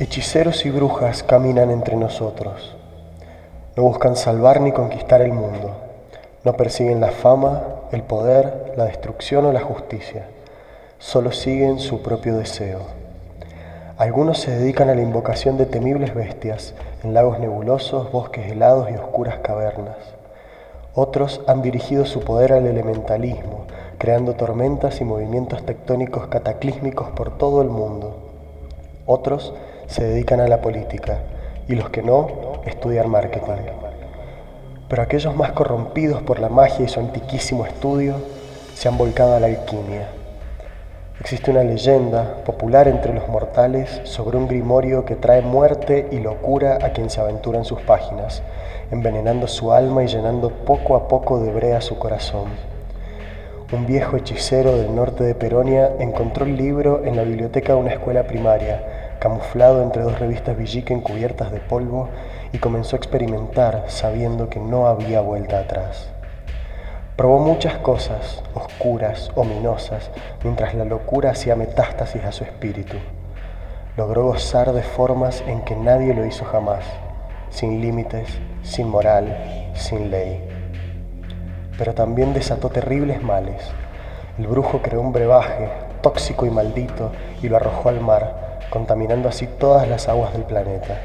Hechiceros y brujas caminan entre nosotros. No buscan salvar ni conquistar el mundo. No persiguen la fama, el poder, la destrucción o la justicia. Solo siguen su propio deseo. Algunos se dedican a la invocación de temibles bestias en lagos nebulosos, bosques helados y oscuras cavernas. Otros han dirigido su poder al elementalismo, creando tormentas y movimientos tectónicos cataclísmicos por todo el mundo. Otros se dedican a la política y los que no estudian marketing. Pero aquellos más corrompidos por la magia y su antiquísimo estudio se han volcado a la alquimia. Existe una leyenda popular entre los mortales sobre un grimorio que trae muerte y locura a quien se aventura en sus páginas, envenenando su alma y llenando poco a poco de brea su corazón. Un viejo hechicero del norte de Peronia encontró el libro en la biblioteca de una escuela primaria camuflado entre dos revistas Villiquen cubiertas de polvo, y comenzó a experimentar sabiendo que no había vuelta atrás. Probó muchas cosas, oscuras, ominosas, mientras la locura hacía metástasis a su espíritu. Logró gozar de formas en que nadie lo hizo jamás, sin límites, sin moral, sin ley. Pero también desató terribles males. El brujo creó un brebaje, tóxico y maldito, y lo arrojó al mar, contaminando así todas las aguas del planeta.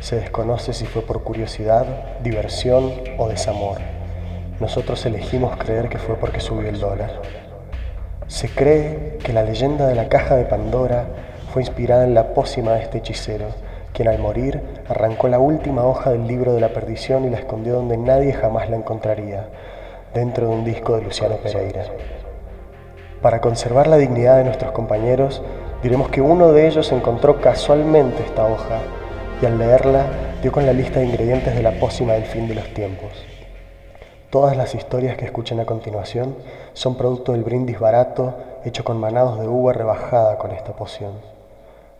Se desconoce si fue por curiosidad, diversión o desamor. Nosotros elegimos creer que fue porque subió el dólar. Se cree que la leyenda de la caja de Pandora fue inspirada en la pócima de este hechicero, quien al morir arrancó la última hoja del libro de la perdición y la escondió donde nadie jamás la encontraría, dentro de un disco de Luciano Pereira. Para conservar la dignidad de nuestros compañeros, Diremos que uno de ellos encontró casualmente esta hoja y al leerla dio con la lista de ingredientes de la pócima del fin de los tiempos. Todas las historias que escuchen a continuación son producto del brindis barato hecho con manados de uva rebajada con esta poción.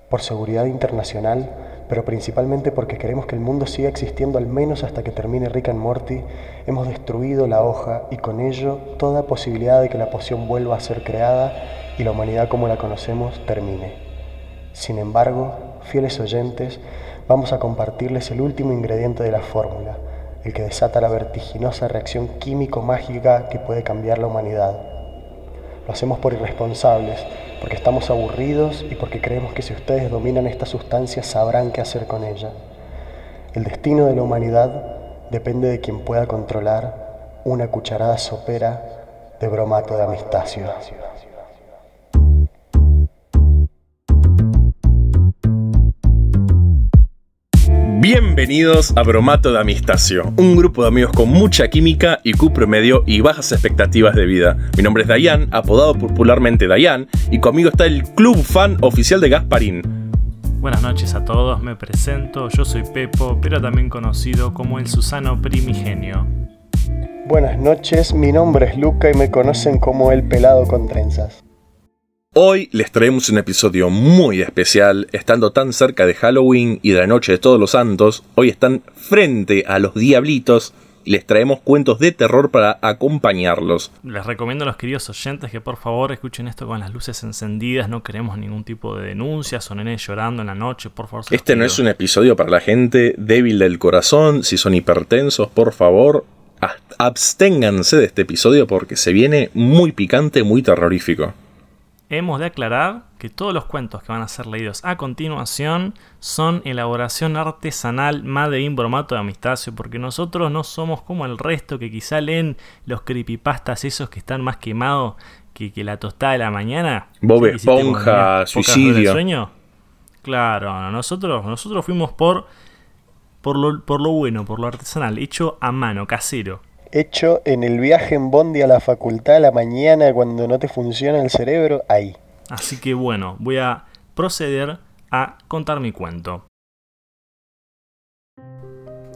Por seguridad internacional, pero principalmente porque queremos que el mundo siga existiendo al menos hasta que termine Rick and Morty, hemos destruido la hoja y con ello toda posibilidad de que la poción vuelva a ser creada y la humanidad como la conocemos termine. Sin embargo, fieles oyentes, vamos a compartirles el último ingrediente de la fórmula, el que desata la vertiginosa reacción químico-mágica que puede cambiar la humanidad. Lo hacemos por irresponsables, porque estamos aburridos y porque creemos que si ustedes dominan esta sustancia sabrán qué hacer con ella. El destino de la humanidad depende de quien pueda controlar una cucharada sopera de bromato de amistacio. Bienvenidos a Bromato de Amistacio, un grupo de amigos con mucha química, y IQ promedio y bajas expectativas de vida. Mi nombre es Dayan, apodado popularmente Dayan, y conmigo está el club fan oficial de Gasparín. Buenas noches a todos, me presento, yo soy Pepo, pero también conocido como el Susano Primigenio. Buenas noches, mi nombre es Luca y me conocen como el pelado con trenzas. Hoy les traemos un episodio muy especial, estando tan cerca de Halloween y de la Noche de Todos los Santos, hoy están frente a los diablitos y les traemos cuentos de terror para acompañarlos. Les recomiendo a los queridos oyentes que por favor escuchen esto con las luces encendidas, no queremos ningún tipo de denuncias o nenes llorando en la noche, por favor. Este no es un episodio para la gente débil del corazón, si son hipertensos, por favor, absténganse de este episodio porque se viene muy picante, muy terrorífico. Hemos de aclarar que todos los cuentos que van a ser leídos a continuación son elaboración artesanal Made in Bromato de Amistacio, porque nosotros no somos como el resto que quizá leen los creepypastas esos que están más quemados que, la tostada de la mañana. Bob Esponja, suicidio. Sueño. Claro, nosotros, nosotros fuimos por, por, lo, por lo bueno, por lo artesanal, hecho a mano, casero hecho en el viaje en Bondi a la facultad a la mañana cuando no te funciona el cerebro, ahí. Así que bueno, voy a proceder a contar mi cuento.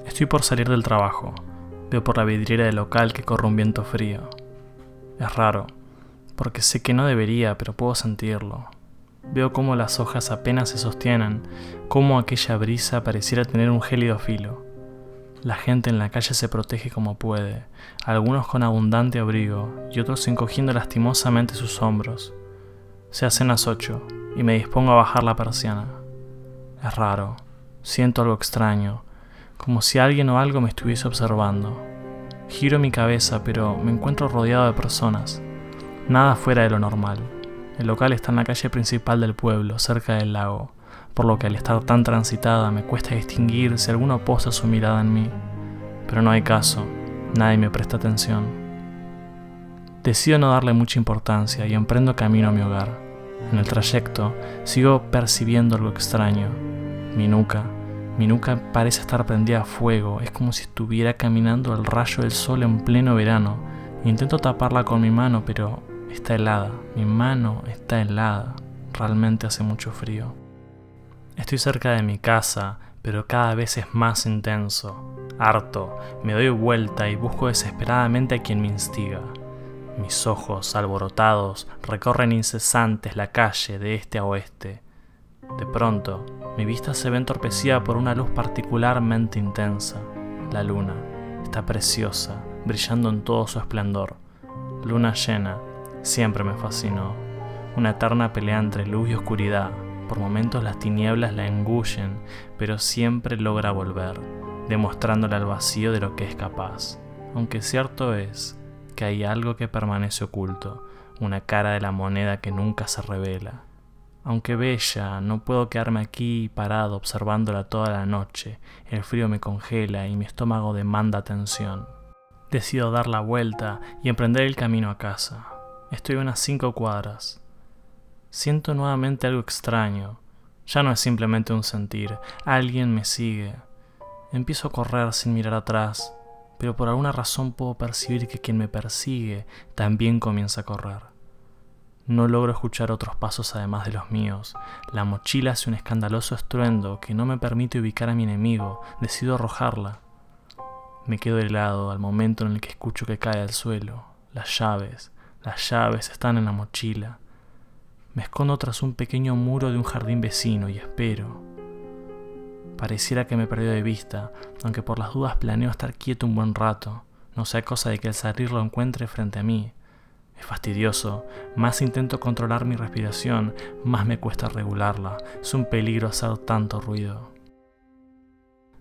Estoy por salir del trabajo. Veo por la vidriera del local que corre un viento frío. Es raro, porque sé que no debería, pero puedo sentirlo. Veo cómo las hojas apenas se sostienen, cómo aquella brisa pareciera tener un gélido filo. La gente en la calle se protege como puede, algunos con abundante abrigo y otros encogiendo lastimosamente sus hombros. Se hacen las ocho y me dispongo a bajar la persiana. Es raro. Siento algo extraño, como si alguien o algo me estuviese observando. Giro mi cabeza, pero me encuentro rodeado de personas. Nada fuera de lo normal. El local está en la calle principal del pueblo, cerca del lago, por lo que al estar tan transitada me cuesta distinguir si alguno posa su mirada en mí. Pero no hay caso, nadie me presta atención. Decido no darle mucha importancia y emprendo camino a mi hogar. En el trayecto sigo percibiendo algo extraño. Mi nuca, mi nuca parece estar prendida a fuego, es como si estuviera caminando al rayo del sol en pleno verano. Intento taparla con mi mano, pero está helada. Mi mano está helada. Realmente hace mucho frío. Estoy cerca de mi casa, pero cada vez es más intenso. Harto, me doy vuelta y busco desesperadamente a quien me instiga. Mis ojos, alborotados, recorren incesantes la calle de este a oeste. De pronto, mi vista se ve entorpecida por una luz particularmente intensa. La luna está preciosa, brillando en todo su esplendor. Luna llena, siempre me fascinó. Una eterna pelea entre luz y oscuridad. Por momentos las tinieblas la engullen, pero siempre logra volver, demostrándole al vacío de lo que es capaz. Aunque cierto es que hay algo que permanece oculto, una cara de la moneda que nunca se revela. Aunque bella, no puedo quedarme aquí parado observándola toda la noche. El frío me congela y mi estómago demanda atención. Decido dar la vuelta y emprender el camino a casa. Estoy a unas cinco cuadras. Siento nuevamente algo extraño. Ya no es simplemente un sentir, alguien me sigue. Empiezo a correr sin mirar atrás, pero por alguna razón puedo percibir que quien me persigue también comienza a correr. No logro escuchar otros pasos además de los míos. La mochila hace un escandaloso estruendo que no me permite ubicar a mi enemigo. Decido arrojarla. Me quedo helado al momento en el que escucho que cae al suelo. Las llaves, las llaves están en la mochila. Me escondo tras un pequeño muro de un jardín vecino y espero. Pareciera que me perdió de vista, aunque por las dudas planeo estar quieto un buen rato. No sea cosa de que al salir lo encuentre frente a mí. Es fastidioso. Más intento controlar mi respiración, más me cuesta regularla. Es un peligro hacer tanto ruido.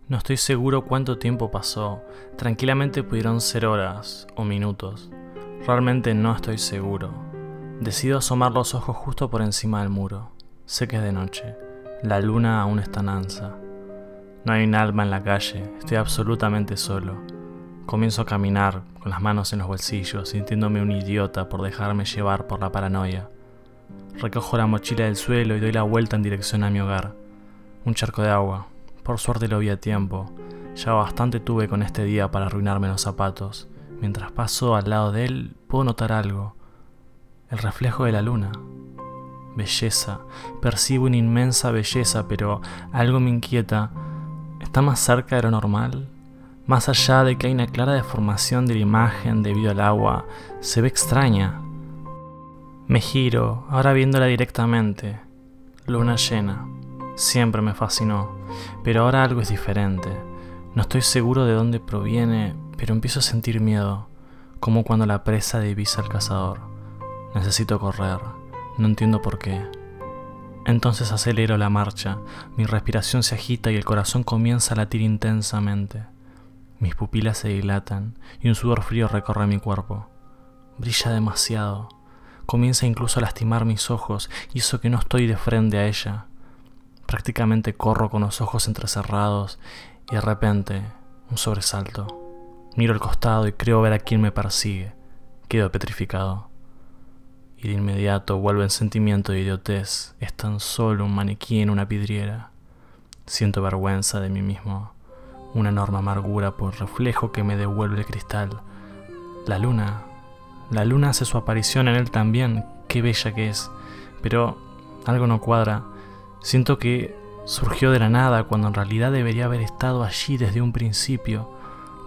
No estoy seguro cuánto tiempo pasó. Tranquilamente pudieron ser horas o minutos. Realmente no estoy seguro. Decido asomar los ojos justo por encima del muro. Sé que es de noche. La luna aún está en. No hay un alma en la calle. Estoy absolutamente solo. Comienzo a caminar con las manos en los bolsillos, sintiéndome un idiota por dejarme llevar por la paranoia. Recojo la mochila del suelo y doy la vuelta en dirección a mi hogar. Un charco de agua. Por suerte lo vi a tiempo. Ya bastante tuve con este día para arruinarme los zapatos. Mientras paso al lado de él, puedo notar algo. El reflejo de la luna. Belleza. Percibo una inmensa belleza, pero algo me inquieta. ¿Está más cerca de lo normal? Más allá de que hay una clara deformación de la imagen debido al agua, se ve extraña. Me giro, ahora viéndola directamente. Luna llena. Siempre me fascinó, pero ahora algo es diferente. No estoy seguro de dónde proviene, pero empiezo a sentir miedo, como cuando la presa divisa al cazador. Necesito correr, no entiendo por qué. Entonces acelero la marcha, mi respiración se agita y el corazón comienza a latir intensamente. Mis pupilas se dilatan y un sudor frío recorre mi cuerpo. Brilla demasiado. Comienza incluso a lastimar mis ojos y eso que no estoy de frente a ella. Prácticamente corro con los ojos entrecerrados y de repente un sobresalto. Miro al costado y creo ver a quien me persigue. Quedo petrificado. Y de inmediato vuelvo en sentimiento de idiotez. Es tan solo un maniquí en una vidriera. Siento vergüenza de mí mismo una enorme amargura por reflejo que me devuelve el cristal. La luna. La luna hace su aparición en él también, qué bella que es. Pero algo no cuadra. Siento que surgió de la nada cuando en realidad debería haber estado allí desde un principio.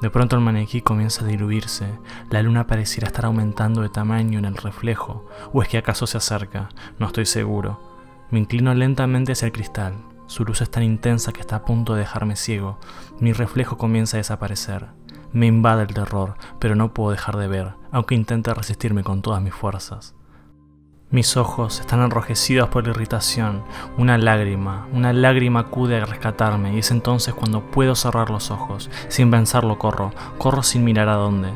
De pronto el maniquí comienza a diluirse, la luna pareciera estar aumentando de tamaño en el reflejo, o es que acaso se acerca, no estoy seguro. Me inclino lentamente hacia el cristal, su luz es tan intensa que está a punto de dejarme ciego. Mi reflejo comienza a desaparecer. Me invade el terror, pero no puedo dejar de ver, aunque intente resistirme con todas mis fuerzas. Mis ojos están enrojecidos por la irritación. Una lágrima, una lágrima acude a rescatarme y es entonces cuando puedo cerrar los ojos. Sin pensarlo corro, corro sin mirar a dónde.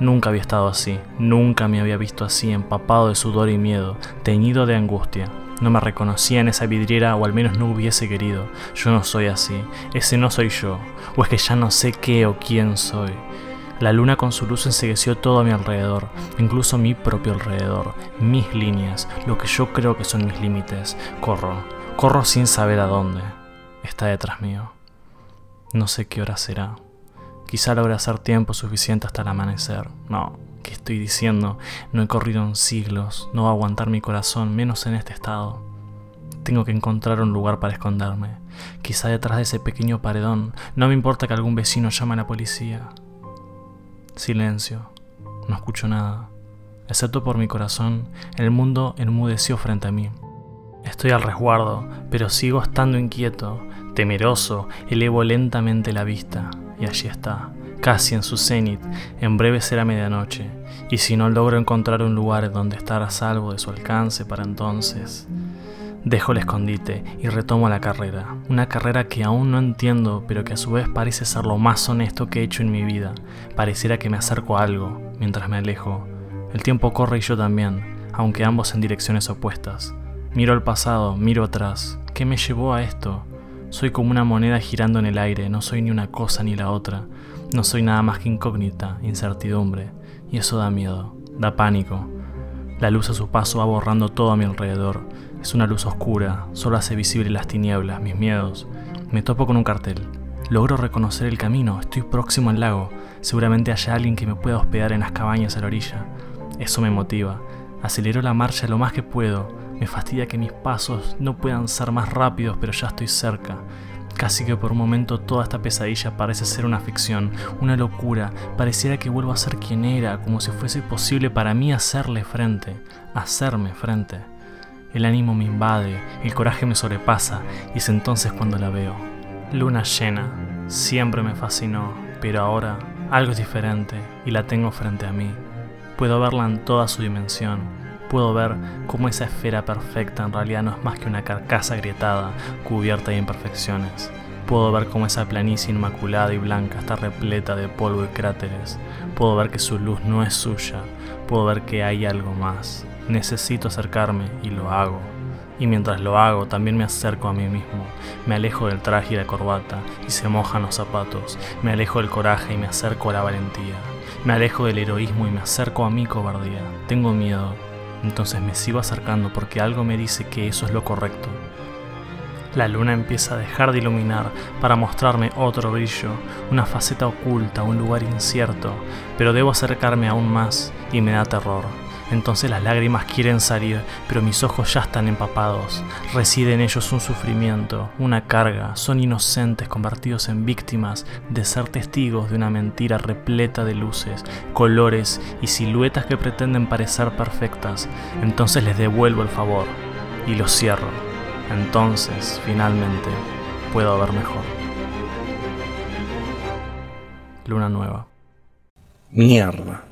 Nunca había estado así, nunca me había visto así, empapado de sudor y miedo, teñido de angustia. No me reconocía en esa vidriera o al menos no hubiese querido. Yo no soy así, ese no soy yo, o es que ya no sé qué o quién soy. La luna con su luz ensegueció todo a mi alrededor, incluso mi propio alrededor, mis líneas, lo que yo creo que son mis límites. Corro, corro sin saber a dónde. Está detrás mío. No sé qué hora será. Quizá logre hacer tiempo suficiente hasta el amanecer. No, ¿qué estoy diciendo? No he corrido en siglos, no va a aguantar mi corazón, menos en este estado. Tengo que encontrar un lugar para esconderme. Quizá detrás de ese pequeño paredón. No me importa que algún vecino llame a la policía. Silencio. No escucho nada. Excepto por mi corazón, el mundo enmudeció frente a mí. Estoy al resguardo, pero sigo estando inquieto, temeroso, elevo lentamente la vista, y allí está, casi en su cenit, en breve será medianoche, y si no logro encontrar un lugar donde estar a salvo de su alcance para entonces, Dejo el escondite y retomo la carrera, una carrera que aún no entiendo, pero que a su vez parece ser lo más honesto que he hecho en mi vida. Pareciera que me acerco a algo mientras me alejo. El tiempo corre y yo también, aunque ambos en direcciones opuestas. Miro al pasado, miro atrás. ¿Qué me llevó a esto? Soy como una moneda girando en el aire, no soy ni una cosa ni la otra. No soy nada más que incógnita, incertidumbre. Y eso da miedo, da pánico. La luz a su paso va borrando todo a mi alrededor. Es una luz oscura, solo hace visible las tinieblas, mis miedos. Me topo con un cartel. Logro reconocer el camino, estoy próximo al lago. Seguramente haya alguien que me pueda hospedar en las cabañas a la orilla. Eso me motiva. Acelero la marcha lo más que puedo. Me fastidia que mis pasos no puedan ser más rápidos, pero ya estoy cerca. Casi que por un momento toda esta pesadilla parece ser una ficción, una locura. Pareciera que vuelvo a ser quien era, como si fuese posible para mí hacerle frente, hacerme frente. El ánimo me invade, el coraje me sobrepasa y es entonces cuando la veo. Luna llena, siempre me fascinó, pero ahora algo es diferente y la tengo frente a mí. Puedo verla en toda su dimensión. Puedo ver cómo esa esfera perfecta en realidad no es más que una carcasa agrietada, cubierta de imperfecciones. Puedo ver cómo esa planicie inmaculada y blanca está repleta de polvo y cráteres. Puedo ver que su luz no es suya. Puedo ver que hay algo más. Necesito acercarme y lo hago. Y mientras lo hago, también me acerco a mí mismo. Me alejo del traje y la corbata y se mojan los zapatos. Me alejo del coraje y me acerco a la valentía. Me alejo del heroísmo y me acerco a mi cobardía. Tengo miedo, entonces me sigo acercando porque algo me dice que eso es lo correcto. La luna empieza a dejar de iluminar para mostrarme otro brillo, una faceta oculta, un lugar incierto, pero debo acercarme aún más y me da terror. Entonces las lágrimas quieren salir, pero mis ojos ya están empapados. Reside en ellos un sufrimiento, una carga. Son inocentes convertidos en víctimas de ser testigos de una mentira repleta de luces, colores y siluetas que pretenden parecer perfectas. Entonces les devuelvo el favor y los cierro. Entonces, finalmente, puedo ver mejor. Luna nueva. Mierda.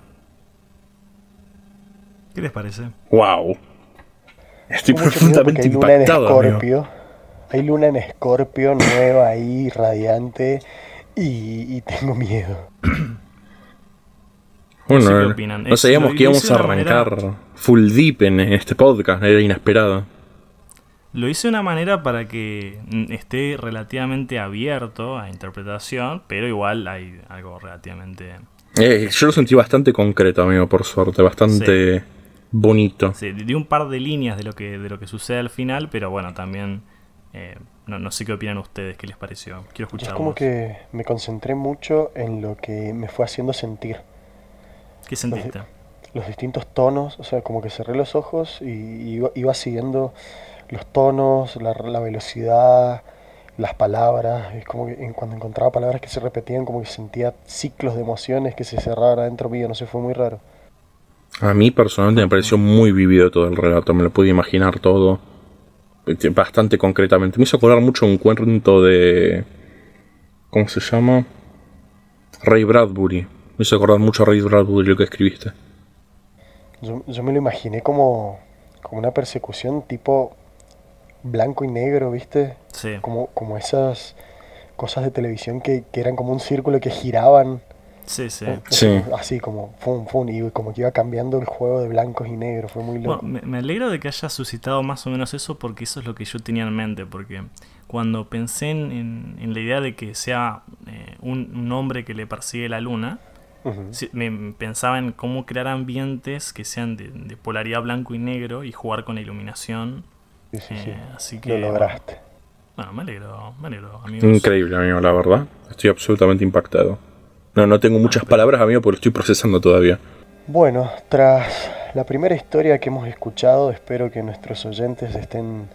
¿Qué les parece? ¡Wow! Estoy Mucho profundamente hay luna en impactado. amigo. Escorpio. Hay luna en Escorpio nueva ahí, radiante. Y, y tengo miedo. Bueno, No sé sabíamos lo- que íbamos a manera- arrancar full deep en este podcast, era inesperado. Lo hice de una manera para que mm, esté relativamente abierto a interpretación, pero igual hay algo relativamente... Eh, yo lo sentí bastante concreto, amigo, por suerte, bastante bonito. Sí, di un par de líneas de lo que, de lo que sucede al final, pero bueno, también... eh, no, no sé qué opinan ustedes, qué les pareció. Quiero Yo es como que me concentré mucho en lo que me fue haciendo sentir. ¿Qué sentiste? Los distintos tonos, o sea, como que cerré los ojos y iba, iba siguiendo los tonos, la, la velocidad, las palabras. Es como que en- cuando encontraba palabras que se repetían, como que sentía ciclos de emociones que se cerraban adentro mío, no sé, fue muy raro. A mí personalmente me pareció muy vivido todo el relato, me lo pude imaginar todo eh, bastante concretamente. Me hizo acordar mucho un cuento de... ¿Cómo se llama? Ray Bradbury. Me hizo acordar mucho a Ray Bradbury lo que escribiste. Yo, yo me lo imaginé como como una persecución tipo blanco y negro, ¿viste? Sí. Como, como esas cosas de televisión que, que eran como un círculo que giraban. Sí, sí. Así como, fum, fum, y como que iba cambiando el juego de blancos y negros, fue muy Bueno, loco. me, me alegro de que haya suscitado más o menos eso porque eso es lo que yo tenía en mente, porque cuando pensé en, en- en la idea de que sea eh, un, un hombre que le persigue la luna, me pensaba en cómo crear ambientes que sean de, de polaridad blanco y negro y jugar con la iluminación. Sí, sí, sí. eh, así que, Lo lograste. Bueno, me alegro, me alegro, amigos. Increíble, amigo, la verdad. Estoy absolutamente impactado. No, no tengo muchas palabras, amigo, porque lo estoy procesando todavía. Bueno, tras la primera historia que hemos escuchado, espero que nuestros oyentes estén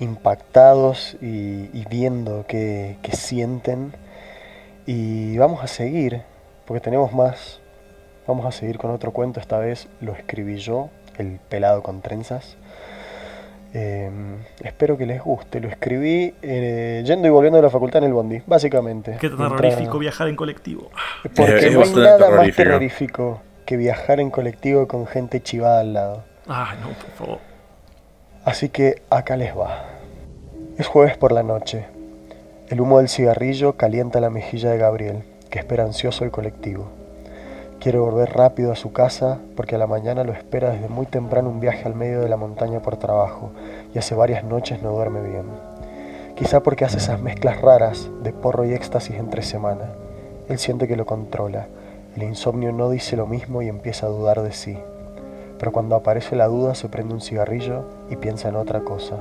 impactados y, y viendo qué, qué sienten. Y vamos a seguir, porque tenemos más. Vamos a seguir con otro cuento, esta vez lo escribí yo, El pelado con trenzas. Eh, espero que les guste, lo escribí eh, yendo y volviendo de la facultad en el bondi, básicamente. Qué terrorífico viajar en colectivo. porque Es no hay nada más terrorífico. que viajar en colectivo con gente chivada al lado. Ay, no, por favor. Así que acá les va. Es jueves por la noche. El humo del cigarrillo calienta la mejilla de Gabriel, que espera ansioso el colectivo. Quiere volver rápido a su casa porque a la mañana lo espera desde muy temprano un viaje al medio de la montaña por trabajo y hace varias noches no duerme bien. Quizá porque hace esas mezclas raras de porro y éxtasis entre semana. Él siente que lo controla. El insomnio no dice lo mismo y empieza a dudar de sí. Pero cuando aparece la duda se prende un cigarrillo y piensa en otra cosa.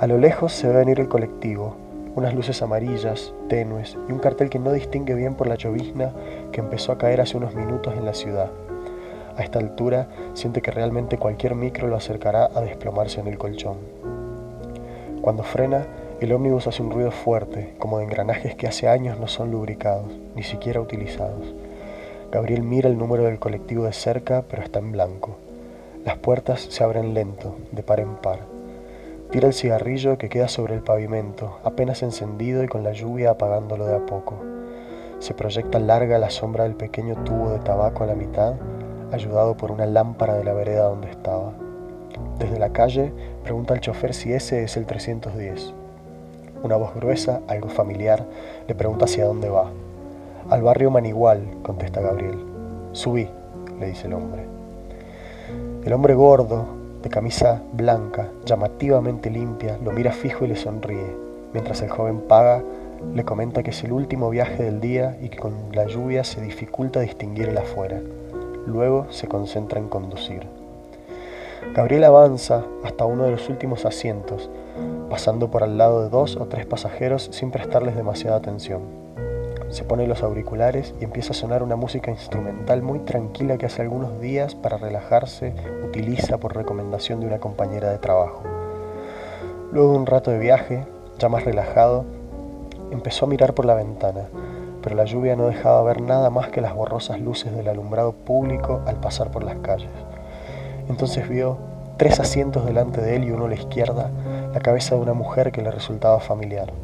A lo lejos se ve venir el colectivo, unas luces amarillas, tenues y un cartel que no distingue bien por la llovizna que empezó a caer hace unos minutos en la ciudad. A esta altura siente que realmente cualquier micro lo acercará a desplomarse en el colchón. Cuando frena, el ómnibus hace un ruido fuerte, como de engranajes que hace años no son lubricados, ni siquiera utilizados. Gabriel mira el número del colectivo de cerca, pero está en blanco. Las puertas se abren lento, de par en par. Tira el cigarrillo que queda sobre el pavimento, apenas encendido y con la lluvia apagándolo de a poco. Se proyecta larga la sombra del pequeño tubo de tabaco a la mitad, ayudado por una lámpara de la vereda donde estaba. Desde la calle pregunta al chofer si ese es el 310. Una voz gruesa, algo familiar, le pregunta hacia dónde va. Al barrio Manigual, contesta Gabriel. Subí, le dice el hombre. El hombre gordo, de camisa blanca, llamativamente limpia, lo mira fijo y le sonríe, mientras el joven paga, le comenta que es el último viaje del día y que con la lluvia se dificulta distinguir el afuera. Luego se concentra en conducir. Gabriel avanza hasta uno de los últimos asientos, pasando por al lado de dos o tres pasajeros sin prestarles demasiada atención. Se pone los auriculares y empieza a sonar una música instrumental muy tranquila que hace algunos días para relajarse utiliza por recomendación de una compañera de trabajo. Luego de un rato de viaje, ya más relajado, empezó a mirar por la ventana, pero la lluvia no dejaba ver nada más que las borrosas luces del alumbrado público al pasar por las calles. Entonces vio tres asientos delante de él y uno a la izquierda, la cabeza de una mujer que le resultaba familiar.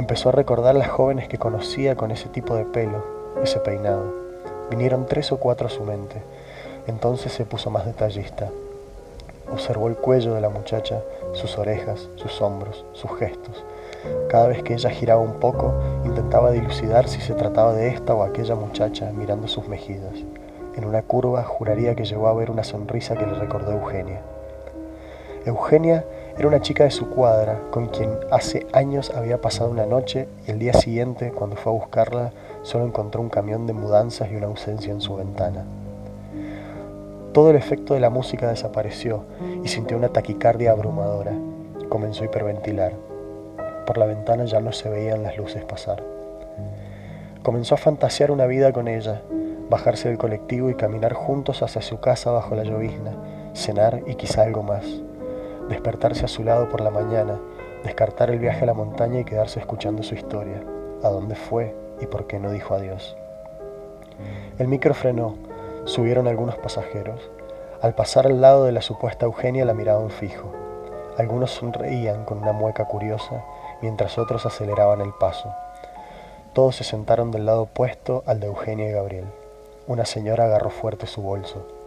Empezó a recordar las jóvenes que conocía con ese tipo de pelo, ese peinado. Vinieron tres o cuatro a su mente. Entonces se puso más detallista. Observó el cuello de la muchacha, sus orejas, sus hombros, sus gestos. Cada vez que ella giraba un poco, intentaba dilucidar si se trataba de esta o aquella muchacha mirando sus mejillas. En una curva juraría que llegó a ver una sonrisa que le recordó a Eugenia. Eugenia era una chica de su cuadra con quien hace años había pasado una noche y el día siguiente, cuando fue a buscarla, solo encontró un camión de mudanzas y una ausencia en su ventana. Todo el efecto de la música desapareció y sintió una taquicardia abrumadora. Comenzó a hiperventilar. Por la ventana ya no se veían las luces pasar. Comenzó a fantasear una vida con ella, bajarse del colectivo y caminar juntos hacia su casa bajo la llovizna, cenar y quizá algo más. Despertarse a su lado por la mañana, descartar el viaje a la montaña y quedarse escuchando su historia, a dónde fue y por qué no dijo adiós. El micro frenó, subieron algunos pasajeros. Al pasar al lado de la supuesta Eugenia la miraban fijo. Algunos sonreían con una mueca curiosa, mientras otros aceleraban el paso. Todos se sentaron del lado opuesto al de Eugenia y Gabriel. Una señora agarró fuerte su bolso.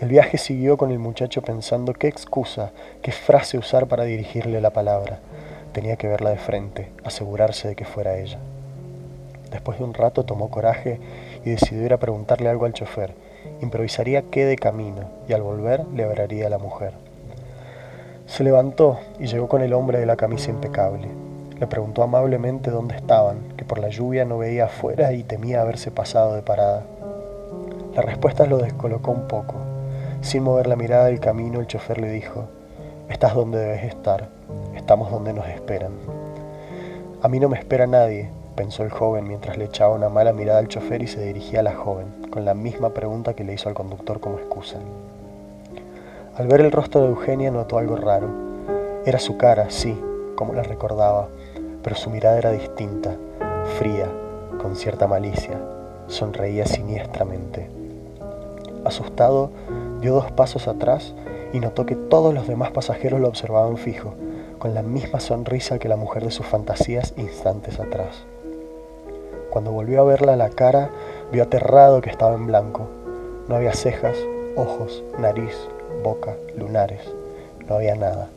El viaje siguió con el muchacho pensando qué excusa, qué frase usar para dirigirle la palabra. Tenía que verla de frente, asegurarse de que fuera ella. Después de un rato tomó coraje y decidió ir a preguntarle algo al chofer. Improvisaría qué de camino y al volver le hablaría a la mujer. Se levantó y llegó con el hombre de la camisa impecable. Le preguntó amablemente dónde estaban, que por la lluvia no veía afuera y temía haberse pasado de parada. La respuesta lo descolocó un poco. Sin mover la mirada del camino, el chofer le dijo, Estás donde debes estar, estamos donde nos esperan. A mí no me espera nadie, pensó el joven mientras le echaba una mala mirada al chofer y se dirigía a la joven, con la misma pregunta que le hizo al conductor como excusa. Al ver el rostro de Eugenia notó algo raro. Era su cara, sí, como la recordaba, pero su mirada era distinta, fría, con cierta malicia. Sonreía siniestramente. Asustado, dio dos pasos atrás y notó que todos los demás pasajeros lo observaban fijo, con la misma sonrisa que la mujer de sus fantasías instantes atrás. Cuando volvió a verla a la cara, vio aterrado que estaba en blanco. No había cejas, ojos, nariz, boca, lunares. No había nada.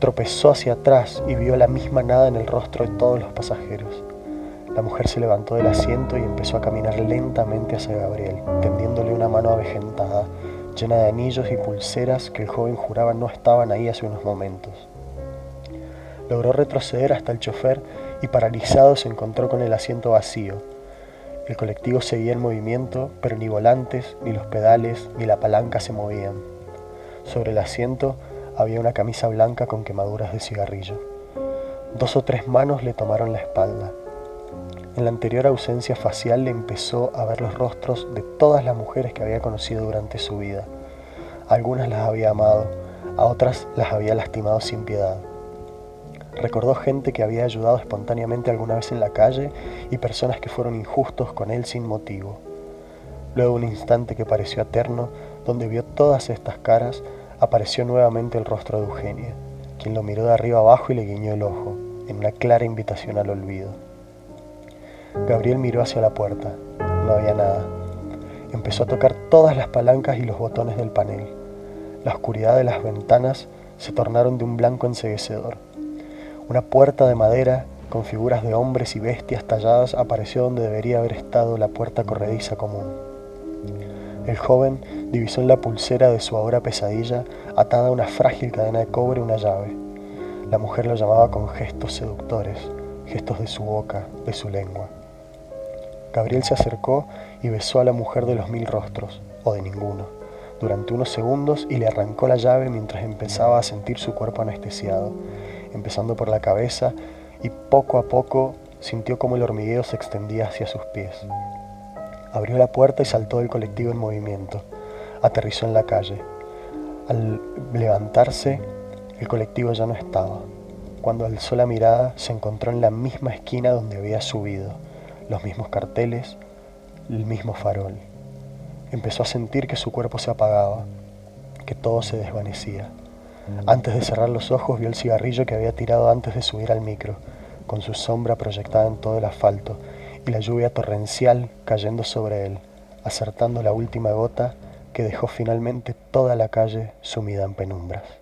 Tropezó hacia atrás y vio la misma nada en el rostro de todos los pasajeros. La mujer se levantó del asiento y empezó a caminar lentamente hacia Gabriel, tendiéndole una mano avejentada, llena de anillos y pulseras que el joven juraba no estaban ahí hace unos momentos. Logró retroceder hasta el chofer y paralizado se encontró con el asiento vacío. El colectivo seguía en movimiento, pero ni volantes, ni los pedales, ni la palanca se movían. Sobre el asiento había una camisa blanca con quemaduras de cigarrillo. Dos o tres manos le tomaron la espalda. En la anterior ausencia facial le empezó a ver los rostros de todas las mujeres que había conocido durante su vida. algunas las había amado, a otras las había lastimado sin piedad. Recordó gente que había ayudado espontáneamente alguna vez en la calle y personas que fueron injustos con él sin motivo. Luego un instante que pareció eterno, donde vio todas estas caras, apareció nuevamente el rostro de Eugenia, quien lo miró de arriba abajo y le guiñó el ojo, en una clara invitación al olvido. Gabriel miró hacia la puerta. No había nada. Empezó a tocar todas las palancas y los botones del panel. La oscuridad de las ventanas se tornaron de un blanco enseguecedor. Una puerta de madera con figuras de hombres y bestias talladas apareció donde debería haber estado la puerta corrediza común. El joven divisó en la pulsera de su ahora pesadilla, atada a una frágil cadena de cobre, una llave. La mujer lo llamaba con gestos seductores, gestos de su boca, de su lengua. Gabriel se acercó y besó a la mujer de los mil rostros, o de ninguno, durante unos segundos y le arrancó la llave mientras empezaba a sentir su cuerpo anestesiado, empezando por la cabeza y poco a poco sintió como el hormigueo se extendía hacia sus pies. Abrió la puerta y saltó del colectivo en movimiento. Aterrizó en la calle. Al levantarse, el colectivo ya no estaba. Cuando alzó la mirada, se encontró en la misma esquina donde había subido. Los mismos carteles, el mismo farol. Empezó a sentir que su cuerpo se apagaba, que todo se desvanecía. Antes de cerrar los ojos vio el cigarrillo que había tirado antes de subir al micro, con su sombra proyectada en todo el asfalto, y la lluvia torrencial cayendo sobre él, acertando la última gota que dejó finalmente toda la calle sumida en penumbras.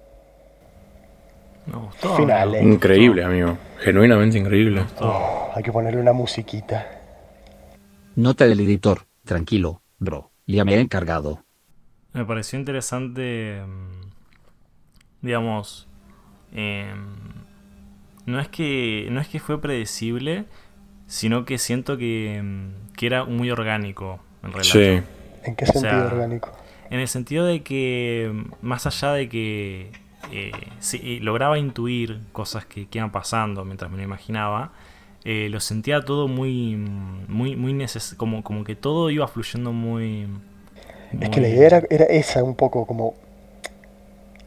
Finales. Increíble, amigo. Genuinamente increíble. Oh, hay que ponerle una musiquita. Nota del editor. Tranquilo, bro. Ya me he encargado. Me pareció interesante, mm, digamos, em, no es que no es que fue predecible, sino que siento que, mm, que era muy orgánico el relato. Sí. ¿En qué sentido orgánico? En el sentido de que, mm, más allá de que eh, sí, lograba intuir cosas que, iban pasando mientras me lo imaginaba, eh, lo sentía todo muy, muy, muy neces como, como que todo iba fluyendo muy... Es que la idea era, era esa, un poco como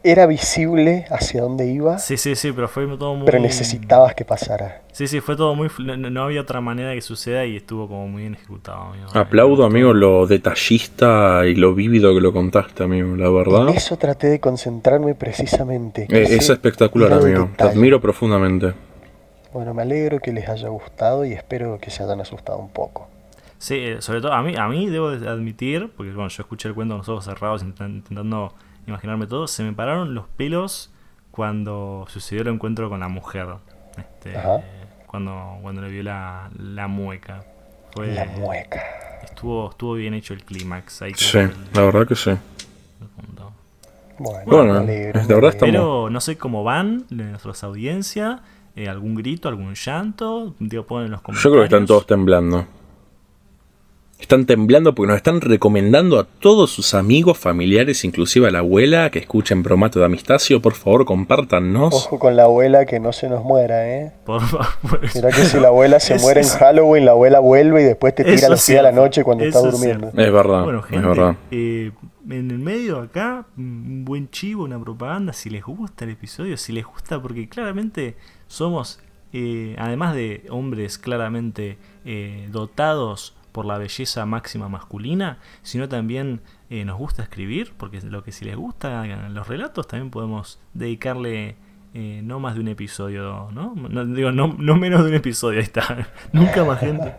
era visible hacia dónde iba. Sí, sí, sí, pero fue todo muy... Pero necesitabas que pasara. Sí, sí, fue todo muy... No, había otra manera de que suceda y estuvo como muy bien ejecutado. Aplaudo, amigo, lo detallista y lo vívido que lo contaste, amigo, la verdad. En eso traté de concentrarme precisamente. Eh, es espectacular, amigo. Te admiro profundamente. Bueno, me alegro que les haya gustado y espero que se hayan asustado un poco. Sí, eh, sobre todo a mí, a mí debo de admitir, porque bueno, yo escuché el cuento con los ojos cerrados intent- intentando imaginarme todo, se me pararon los pelos cuando sucedió el encuentro con la mujer. Este, Ajá. cuando, cuando le vio la, la mueca. Fue, La mueca. Estuvo, estuvo bien hecho el clímax. Ahí Sí, la verdad que sí. Bueno, Bueno, la verdad alegro. Pero no sé cómo van de nuestras audiencias. eh, algún grito, algún llanto. Digo, ponen en los Yo comentarios. creo que están todos temblando. Están temblando porque nos están recomendando a todos sus amigos, familiares, inclusive a la abuela, que escuchen Bromato de Amistacio. Por favor, compártanos. Ojo con la abuela que no se nos muera, ¿eh? Por favor. Mira que si la abuela se Es- muere en es- Halloween, la abuela vuelve y después te tira los es pies a la noche cuando eso estás es durmiendo. Es verdad, Bueno, es gente, verdad. eh, en el medio acá, un buen chivo, una propaganda, si les gusta el episodio, si les gusta, porque claramente somos, eh, además de hombres claramente eh, dotados por la belleza máxima masculina, sino también eh, nos gusta escribir, porque lo que si les gusta los relatos, también podemos dedicarle... eh, no más de un episodio, ¿no? No, digo, no, no menos de un episodio, ahí está. Nunca más gente.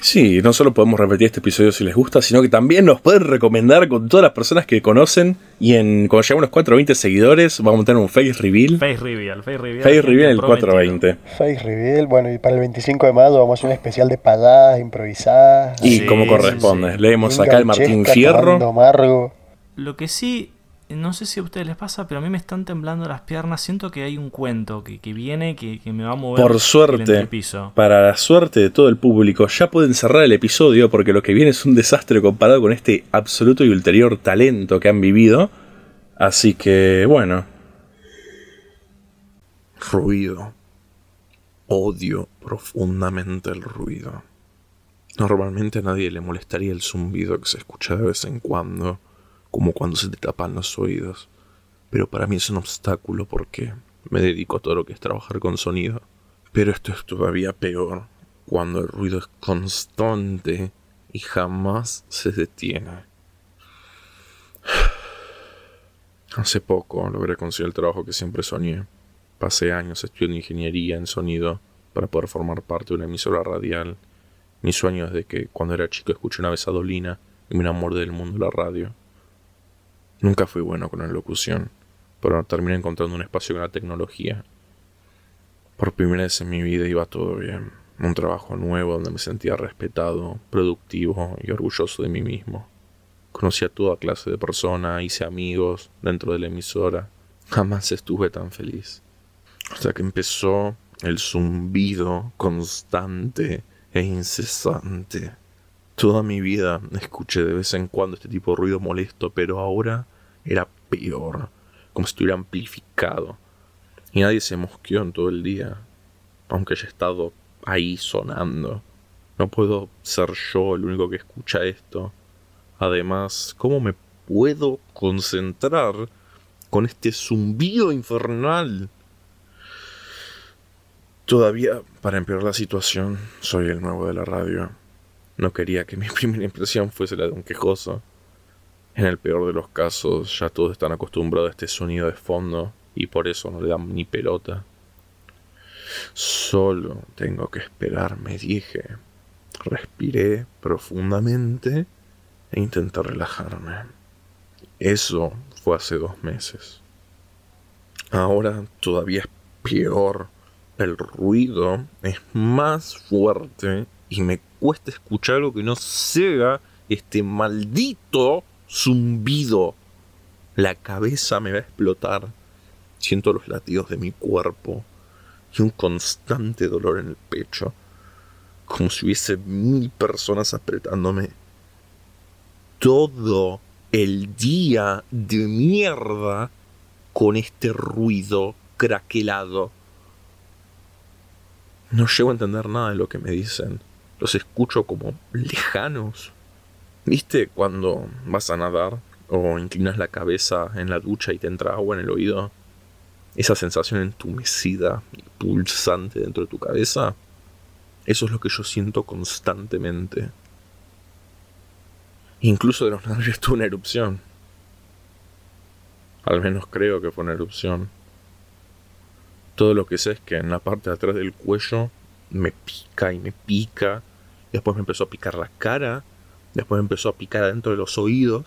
Sí, no solo podemos repetir este episodio si les gusta, sino que también nos pueden recomendar con todas las personas que conocen. Y en cuando lleguemos a los 420 seguidores, vamos a tener un face reveal. Face Reveal, Face Reveal. Face reveal el prometido. 420. Face reveal, bueno, y para el 25 de mayo vamos a hacer un especial de pagadas improvisadas. Y Sí, como sí, corresponde. sí. Leemos acá el Martín Fierro. Lo que sí, no sé si a ustedes les pasa, pero a mí me están temblando las piernas. Siento que hay un cuento que, que viene que, que me va a mover Por el suerte, para la suerte de todo el público, ya pueden cerrar el episodio porque lo que viene es un desastre comparado con este absoluto y ulterior talento que han vivido. Así que, bueno. Ruido. Odio profundamente el ruido. Normalmente a nadie le molestaría el zumbido que se escucha de vez en cuando, como cuando se te tapan los oídos. Pero para mí es un obstáculo porque me dedico a todo lo que es trabajar con sonido. Pero esto es todavía peor cuando el ruido es constante y jamás se detiene. Hace poco logré conseguir el trabajo que siempre soñé. Pasé años estudiando ingeniería en sonido para poder formar parte de una emisora radial. Mi sueño es de que cuando era chico escuché una vez a Dolina y me enamoré del mundo de la radio. Nunca fui bueno con la locución, pero terminé encontrando un espacio con la tecnología. Por primera vez en mi vida iba todo bien. Un trabajo nuevo donde me sentía respetado, productivo y orgulloso de mí mismo. Conocí a toda clase de personas, hice amigos dentro de la emisora. Jamás estuve tan feliz. Hasta que empezó el zumbido constante e incesante. Toda mi vida escuché de vez en cuando este tipo de ruido molesto, pero ahora era peor, como si estuviera amplificado. Y nadie se mosqueó en todo el día, aunque haya estado ahí sonando. No puedo ser yo el único que escucha esto. Además, ¿cómo me puedo concentrar con este zumbido infernal? Todavía, para empeorar la situación, soy el nuevo de la radio. No quería que mi primera impresión fuese la de un quejoso. En el peor de los casos, ya todos están acostumbrados a este sonido de fondo y por eso no le dan ni pelota. Solo tengo que esperar, me dije. Respiré profundamente e intenté relajarme. Eso fue hace dos meses. Ahora todavía es peor. El ruido es más fuerte y me cuesta escuchar algo que no sea este maldito zumbido. La cabeza me va a explotar. Siento los latidos de mi cuerpo y un constante dolor en el pecho, como si hubiese mil personas apretándome. Todo el día de mierda con este ruido craquelado. No llego a entender nada de lo que me dicen. Los escucho como lejanos. ¿Viste cuando vas a nadar o inclinas la cabeza en la ducha y te entra agua en el oído? Esa sensación entumecida y pulsante dentro de tu cabeza. Eso es lo que yo siento constantemente. Incluso de los nervios tuve una erupción. Al menos creo que fue una erupción. Todo lo que sé es que en la parte de atrás del cuello me pica y me pica después me empezó a picar la cara, después me empezó a picar adentro de los oídos.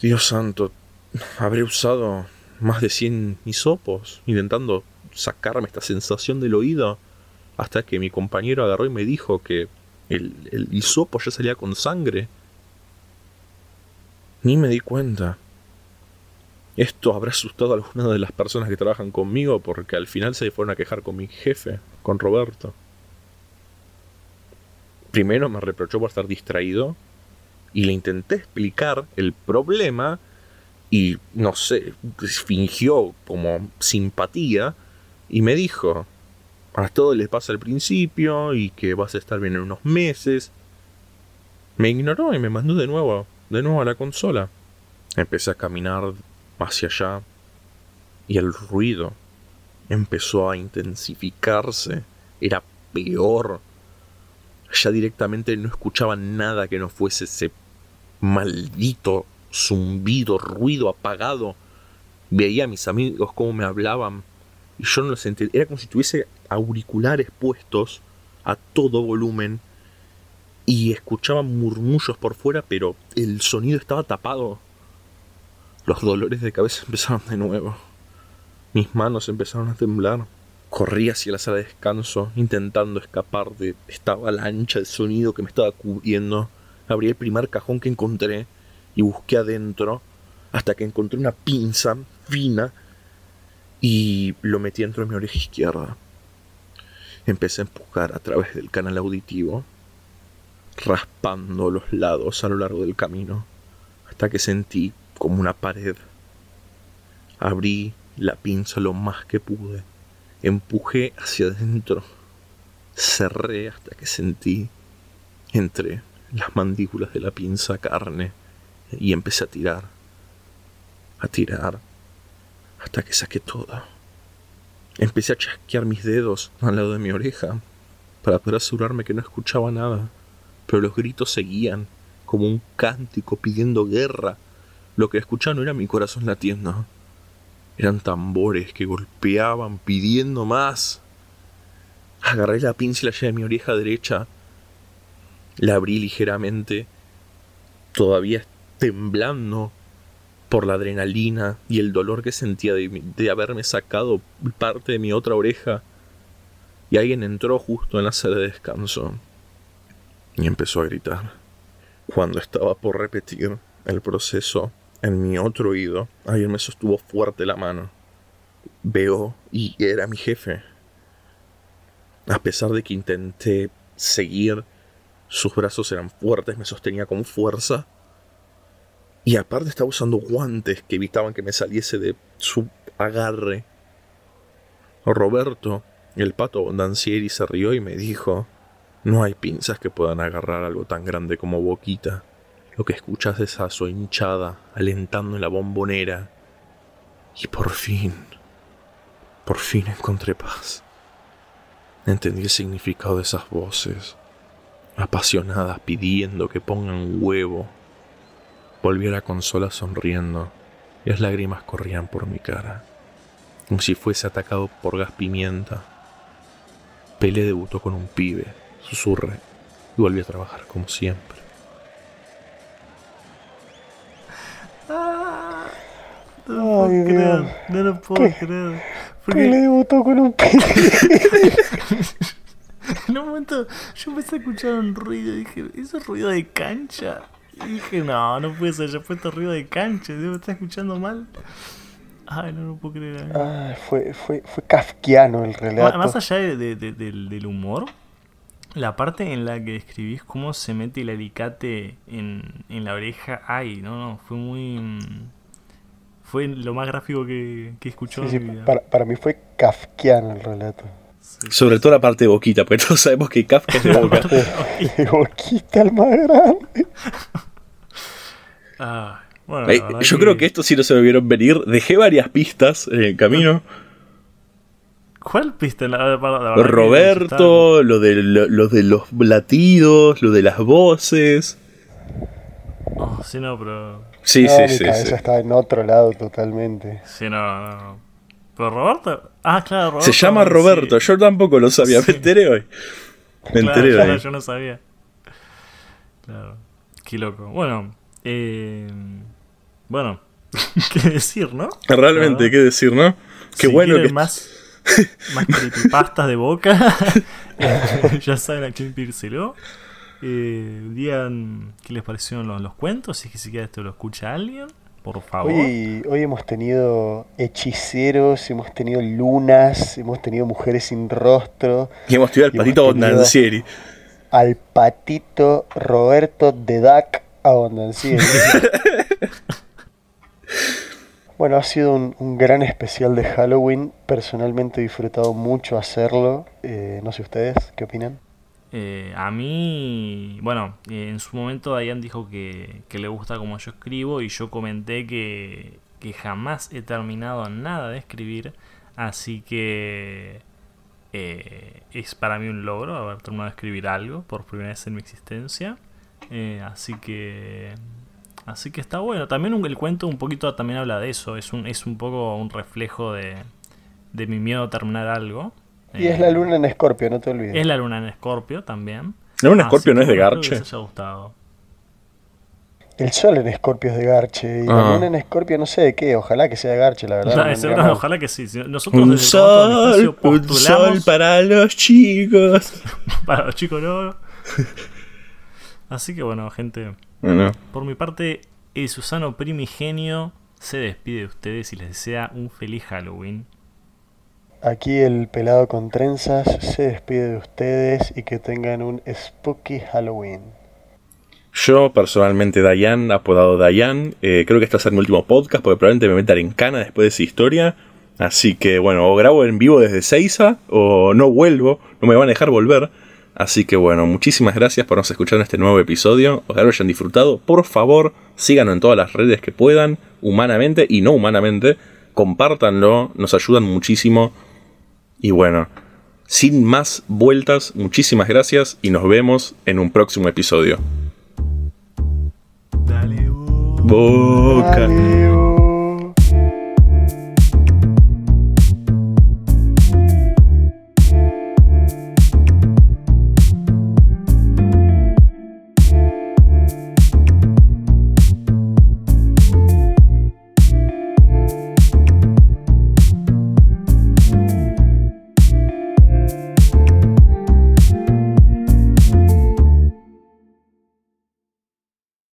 Dios santo, habré usado más de 100 hisopos intentando sacarme esta sensación del oído hasta que mi compañero agarró y me dijo que el, el hisopo ya salía con sangre. Ni me di cuenta. Esto habrá asustado a algunas de las personas que trabajan conmigo porque al final se fueron a quejar con mi jefe, con Roberto. Primero me reprochó por estar distraído y le intenté explicar el problema y no sé, fingió como simpatía y me dijo, a todos les pasa al principio y que vas a estar bien en unos meses. Me ignoró y me mandó de nuevo, de nuevo a la consola. Empecé a caminar hacia allá y el ruido empezó a intensificarse. Era peor. Ya directamente no escuchaba nada que no fuese ese maldito zumbido, ruido apagado. Veía a mis amigos cómo me hablaban y yo no lo sentía. Era como si tuviese auriculares puestos a todo volumen y escuchaba murmullos por fuera, pero el sonido estaba tapado. Los dolores de cabeza empezaron de nuevo. Mis manos empezaron a temblar. Corrí hacia la sala de descanso, intentando escapar de esta avalancha de sonido que me estaba cubriendo. Abrí el primer cajón que encontré y busqué adentro hasta que encontré una pinza fina y lo metí dentro de mi oreja izquierda. Empecé a empujar a través del canal auditivo, raspando los lados a lo largo del camino, hasta que sentí como una pared. Abrí la pinza lo más que pude, empujé hacia adentro, cerré hasta que sentí entre las mandíbulas de la pinza carne y empecé a tirar, a tirar, hasta que saqué todo. Empecé a chasquear mis dedos al lado de mi oreja para poder asegurarme que no escuchaba nada, pero los gritos seguían como un cántico pidiendo guerra. Lo que escuchaba no era mi corazón latiendo, eran tambores que golpeaban pidiendo más. Agarré la pinza de mi oreja derecha, la abrí ligeramente, todavía temblando por la adrenalina y el dolor que sentía de, haberme sacado parte de mi otra oreja. Y alguien entró justo en la sala de descanso y empezó a gritar. Cuando estaba por repetir el proceso en mi otro oído, alguien me sostuvo fuerte la mano. Veo y era mi jefe. A pesar de que intenté seguir, sus brazos eran fuertes, me sostenía con fuerza y aparte estaba usando guantes que evitaban que me saliese de su agarre. Roberto, el pato Bondancieri, se rió y me dijo, no hay pinzas que puedan agarrar algo tan grande como Boquita. Lo que escuchas es a su hinchada alentando en la bombonera. Y por fin, por fin encontré paz. Entendí el significado de esas voces, apasionadas pidiendo que pongan huevo Volví a la consola sonriendo y las lágrimas corrían por mi cara, como si fuese atacado por gas pimienta. Pele debutó con un pibe, susurré y volví a trabajar como siempre. Ah, no lo puedo creer, no lo puedo creer. Pele debutó con un en un momento yo empecé a escuchar un ruido y dije, ¿eso es ruido de cancha? Y dije, no, no puede ser, ya puesto ruido de cancha, debo estar escuchando mal. Ay, no lo puedo creer. Ah, fue, fue, fue kafkiano el relato. Más allá de, de, del, humor, la parte en la que escribís cómo se mete el alicate en, en la oreja, ay, no, no, fue muy... Fue lo más gráfico que, que he escuchado sí, en sí, mi vida. Para, para mí fue kafkiano el relato. Sí. Sobre todo la parte de boquita, porque todos sabemos que Kafka es de boca. De boquita el más grande. Ah, bueno, Eh, yo creo que esto sí no se me vieron venir. Dejé varias pistas en el camino. ¿Cuál pista? La, la- Roberto, lo de, lo, lo de los latidos, lo de las voces. está- Oh, sí, no, pero. Sí, No, sí, mi sí, cabeza sí. estaba en otro lado totalmente. Sí, no, no. Pero Roberto. Ah, claro, Roberto. Se llama sí. Roberto, yo tampoco lo sabía, Sí. me enteré hoy. Me enteré Claro, de yo, no- ahí. yo no sabía. Claro. Qué loco. Bueno, eh, bueno, qué decir, ¿no? Realmente, qué decir, ¿no? Qué si bueno que. más, más creepypastas de boca, ya saben a quién pírselo. Eh, digan qué les parecieron los, los cuentos, si es que siquiera esto lo escucha alguien, por favor. Hoy, hoy hemos tenido hechiceros, hemos tenido lunas, hemos tenido mujeres sin rostro, Y hemos tirado al patito tenido- Bondancieri. al patito Roberto de Duck Abondancieri. Bueno, ha sido un, gran especial de Halloween. Personalmente he disfrutado mucho hacerlo. Eh, no sé ustedes, ¿qué opinan? Eh, a mí, bueno, eh, en su momento Diane dijo que, le gusta como yo escribo y yo comenté que, que jamás he terminado nada de escribir, así que es para mí un logro haber terminado de escribir algo por primera vez en mi existencia, así que así que está bueno. También un- el cuento un poquito también habla de eso, es un es un poco un reflejo de, de mi miedo a terminar algo. Y es Eh, la luna en Escorpio, no te olvides. es la luna en Escorpio también. ¿La luna en Escorpio no es de Garche? que gustado. El sol en Escorpio es de Garche. Y Ah. la luna en Escorpio no sé de qué. Ojalá que sea de Garche, la verdad. No no, ojalá que sí. Nosotros Un desde sol, un sol para los chicos. para los chicos no. Así que bueno, gente, Bueno, por mi parte, el Susano Primigenio se despide de ustedes y les desea un feliz Halloween. Aquí el pelado con trenzas se despide de ustedes y que tengan un spooky Halloween. yo personalmente, Dayan, apodado Dayan, eh, creo que este va a ser mi último podcast porque probablemente me metan en cana después de esa historia. Así que bueno, o grabo en vivo desde Seiza o no vuelvo, no me van a dejar volver. Así que bueno, muchísimas gracias por nos escuchar en este nuevo episodio. Ojalá lo hayan disfrutado. Por favor, síganos en todas las redes que puedan, humanamente y no humanamente. Compártanlo, nos ayudan muchísimo. Y bueno, sin más vueltas, muchísimas gracias y nos vemos en un próximo episodio. Dale, Boca. Adiós.